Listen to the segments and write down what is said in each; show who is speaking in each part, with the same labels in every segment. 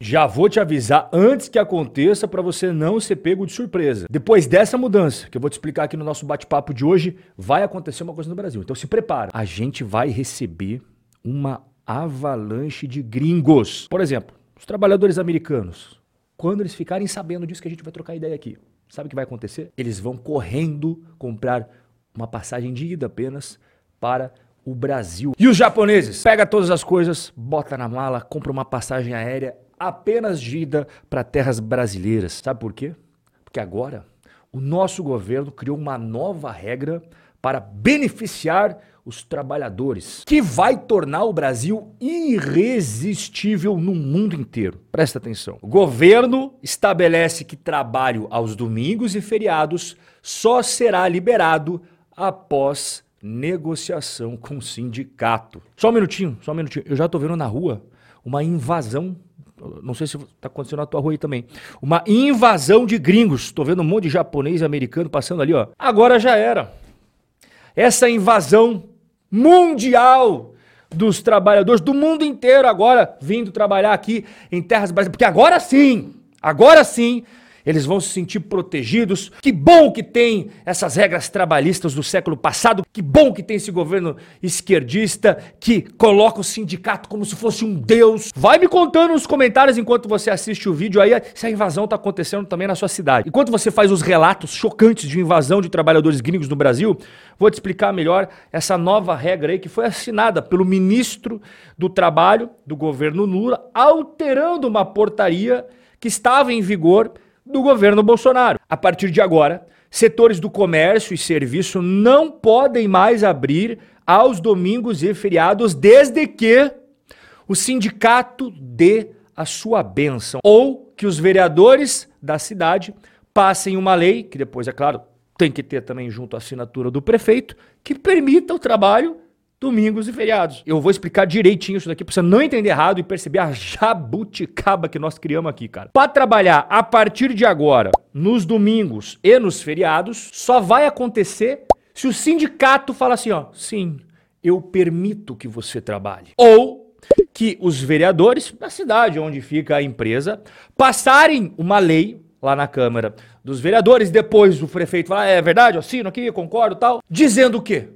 Speaker 1: Já vou te avisar antes que aconteça para você não ser pego de surpresa. Depois dessa mudança, que eu vou te explicar aqui no nosso bate-papo de hoje, vai acontecer uma coisa no Brasil. Então se prepara. A gente vai receber uma avalanche de gringos. Por exemplo, os trabalhadores americanos. Quando eles ficarem sabendo disso que a gente vai trocar ideia aqui, sabe o que vai acontecer? Eles vão correndo comprar uma passagem de ida apenas para o Brasil. E os japoneses? Pega todas as coisas, bota na mala, compra uma passagem aérea apenas de ida para terras brasileiras. Sabe por quê? Porque agora o nosso governo criou uma nova regra para beneficiar os trabalhadores, que vai tornar o Brasil irresistível no mundo inteiro. Presta atenção. O governo estabelece que trabalho aos domingos e feriados só será liberado após negociação com o sindicato. Só um minutinho, só um minutinho. Eu já estou vendo na rua uma invasão. Não sei se está acontecendo na tua rua aí também. Uma invasão de gringos. Estou vendo um monte de japonês e americano passando ali, ó. Agora já era. Essa invasão mundial dos trabalhadores do mundo inteiro agora vindo trabalhar aqui em terras brasileiras. Porque agora sim, agora sim, eles vão se sentir protegidos. Que bom que tem essas regras trabalhistas do século passado. Que bom que tem esse governo esquerdista que coloca o sindicato como se fosse um deus. Vai me contando nos comentários enquanto você assiste o vídeo aí se a invasão está acontecendo também na sua cidade. Enquanto você faz os relatos chocantes de invasão de trabalhadores gringos no Brasil, vou te explicar melhor essa nova regra aí que foi assinada pelo ministro do Trabalho do governo Lula, alterando uma portaria que estava em vigor do governo Bolsonaro. A partir de agora, setores do comércio e serviço não podem mais abrir aos domingos e feriados desde que o sindicato dê a sua bênção ou que os vereadores da cidade passem uma lei, que depois, é claro, tem que ter também junto a assinatura do prefeito, que permita o trabalho domingos e feriados. Eu vou explicar direitinho isso daqui pra você não entender errado e perceber a jabuticaba que nós criamos aqui, cara. Para trabalhar a partir de agora, nos domingos e nos feriados, só vai acontecer se o sindicato fala assim, ó, sim, eu permito que você trabalhe. Ou que os vereadores da cidade onde fica a empresa passarem uma lei lá na Câmara dos Vereadores, depois o prefeito fala, é verdade, assino aqui, concordo tal, dizendo o quê?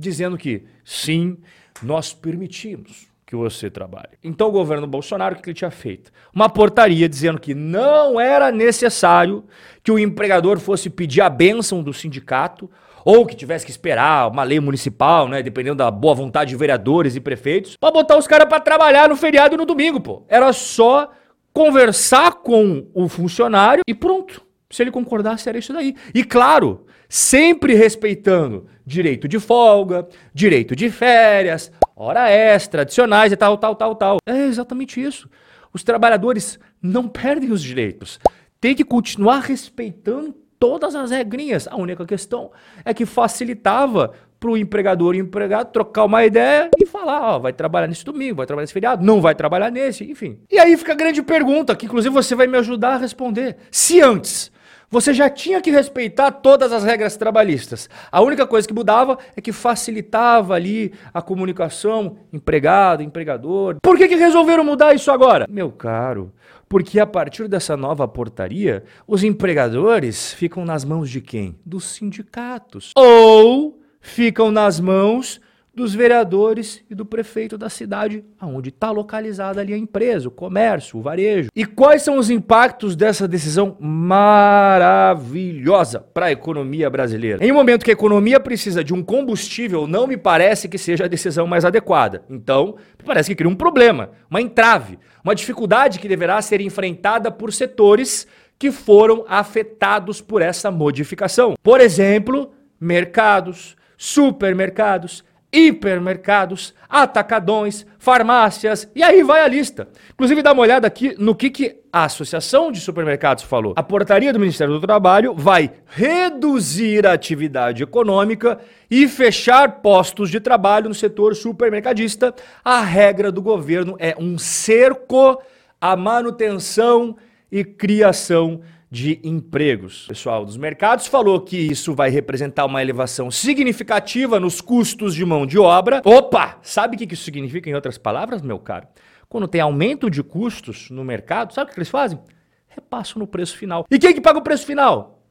Speaker 1: Dizendo que sim, nós permitimos que você trabalhe. Então o governo Bolsonaro, o que ele tinha feito? Uma portaria dizendo que não era necessário que o empregador fosse pedir a bênção do sindicato ou que tivesse que esperar uma lei municipal, né, dependendo da boa vontade de vereadores e prefeitos, para botar os caras para trabalhar no feriado e no domingo, pô. Era só conversar com o funcionário e pronto. Se ele concordasse, era isso daí. E claro, sempre respeitando direito de folga, direito de férias, hora extra, adicionais e tal, tal, tal, tal. É exatamente isso. Os trabalhadores não perdem os direitos. Tem que continuar respeitando todas as regrinhas. A única questão é que facilitava para o empregador e o empregado trocar uma ideia e falar, ó, vai trabalhar nesse domingo, vai trabalhar nesse feriado, não vai trabalhar nesse, enfim. E aí fica a grande pergunta, que inclusive você vai me ajudar a responder. Se antes você já tinha que respeitar todas as regras trabalhistas. A única coisa que mudava é que facilitava ali a comunicação empregado, empregador. Por que, que resolveram mudar isso agora? Meu caro, porque a partir dessa nova portaria, os empregadores ficam nas mãos de quem? Dos sindicatos. Ou ficam nas mãos dos vereadores e do prefeito da cidade, onde está localizada ali a empresa, o comércio, o varejo. E quais são os impactos dessa decisão maravilhosa para a economia brasileira? Em um momento que a economia precisa de um combustível, não me parece que seja a decisão mais adequada. Então, parece que cria um problema, uma entrave, uma dificuldade que deverá ser enfrentada por setores que foram afetados por essa modificação. Por exemplo, mercados, supermercados, hipermercados, atacadões, farmácias, e aí vai a lista. Inclusive, dá uma olhada aqui no que, que a Associação de Supermercados falou. A portaria do Ministério do Trabalho vai reduzir a atividade econômica e fechar postos de trabalho no setor supermercadista. A regra do governo é um cerco à manutenção e criação de empregos. O pessoal dos mercados falou que isso vai representar uma elevação significativa nos custos de mão de obra. Opa! Sabe o que isso significa em outras palavras, meu caro? quando tem aumento de custos no mercado, sabe o que eles fazem? Repassam no preço final. E quem que paga o preço final?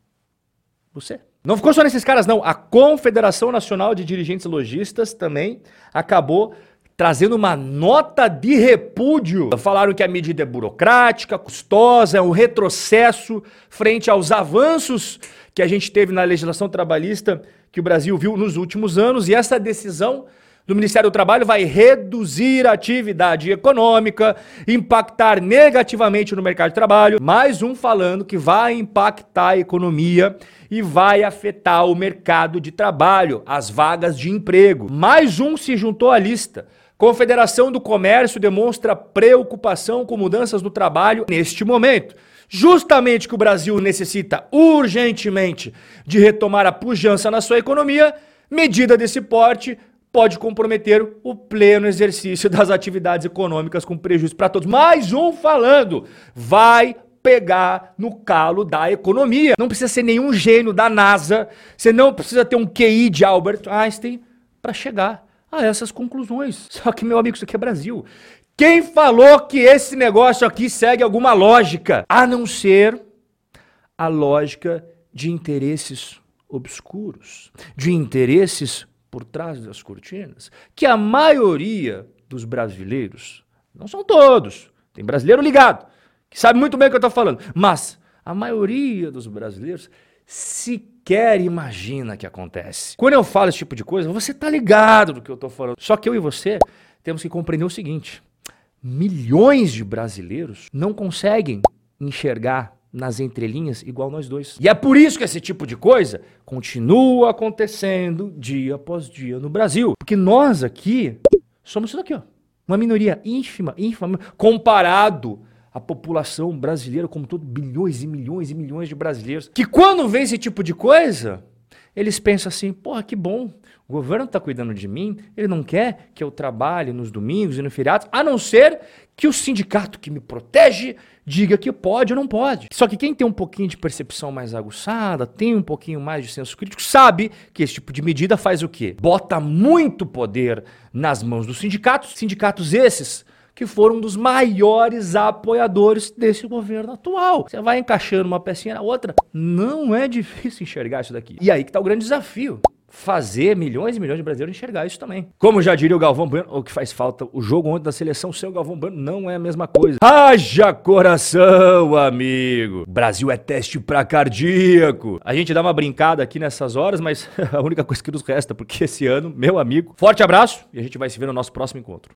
Speaker 1: Você. Não ficou só nesses caras, não. A Confederação Nacional de Dirigentes Logistas também acabou trazendo uma nota de repúdio. Falaram que a medida é burocrática, custosa, é um retrocesso frente aos avanços que a gente teve na legislação trabalhista que o Brasil viu nos últimos anos. E essa decisão do Ministério do Trabalho vai reduzir a atividade econômica, impactar negativamente no mercado de trabalho. Mais um falando que vai impactar a economia e vai afetar o mercado de trabalho, as vagas de emprego. Mais um se juntou à lista. Confederação do Comércio demonstra preocupação com mudanças no trabalho neste momento. Justamente que o Brasil necessita urgentemente de retomar a pujança na sua economia, medida desse porte pode comprometer o pleno exercício das atividades econômicas com prejuízo para todos. Mais um falando, vai pegar no calo da economia. Não precisa ser nenhum gênio da NASA, você não precisa ter um QI de Albert Einstein para chegar a essas conclusões. Só que, meu amigo, isso aqui é Brasil. Quem falou que esse negócio aqui segue alguma lógica? A não ser a lógica de interesses obscuros, de interesses por trás das cortinas, que a maioria dos brasileiros, não são todos, tem brasileiro ligado, que sabe muito bem o que eu estou falando, mas a maioria dos brasileiros sequer imagina que acontece. Quando eu falo esse tipo de coisa, você tá ligado do que eu tô falando. Só que eu e você temos que compreender o seguinte: milhões de brasileiros não conseguem enxergar nas entrelinhas igual nós dois. E é por isso que esse tipo de coisa continua acontecendo dia após dia no Brasil. Porque nós aqui somos isso daqui, ó. Uma minoria ínfima, ínfima, comparado a população brasileira, como todo, bilhões e milhões e milhões de brasileiros, que quando vê esse tipo de coisa, eles pensam assim: porra, que bom, o governo está cuidando de mim, ele não quer que eu trabalhe nos domingos e no feriados, a não ser que o sindicato que me protege diga que pode ou não pode. Só que quem tem um pouquinho de percepção mais aguçada, tem um pouquinho mais de senso crítico, sabe que esse tipo de medida faz o quê? Bota muito poder nas mãos dos sindicatos, sindicatos esses que foram um dos maiores apoiadores desse governo atual. Você vai encaixando uma pecinha na outra, não é difícil enxergar isso daqui. E aí que está o grande desafio fazer milhões e milhões de brasileiros enxergar isso também. Como já diria o Galvão Bueno, o que faz falta, o jogo ontem da seleção sem o Galvão Bueno não é a mesma coisa. Haja coração, amigo! Brasil é teste pra cardíaco. A gente dá uma brincada aqui nessas horas, mas a única coisa que nos resta, porque esse ano, meu amigo, forte abraço e a gente vai se ver no nosso próximo encontro.